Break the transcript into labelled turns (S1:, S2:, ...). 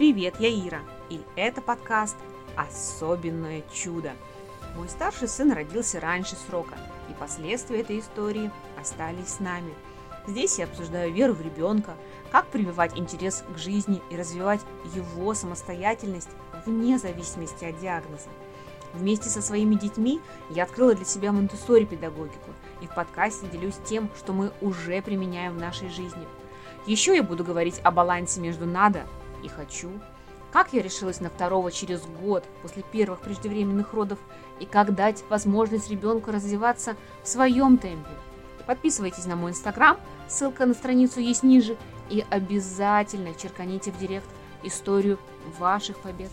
S1: Привет, я Ира, и это подкаст «Особенное чудо». Мой старший сын родился раньше срока, и последствия этой истории остались с нами. Здесь я обсуждаю веру в ребенка, как прививать интерес к жизни и развивать его самостоятельность вне зависимости от диагноза. Вместе со своими детьми я открыла для себя монтессори педагогику и в подкасте делюсь тем, что мы уже применяем в нашей жизни. Еще я буду говорить о балансе между «надо» и «хочу», как я решилась на второго через год после первых преждевременных родов и как дать возможность ребенку развиваться в своем темпе. Подписывайтесь на мой инстаграм, ссылка на страницу есть ниже, и обязательно черканите в директ историю ваших побед.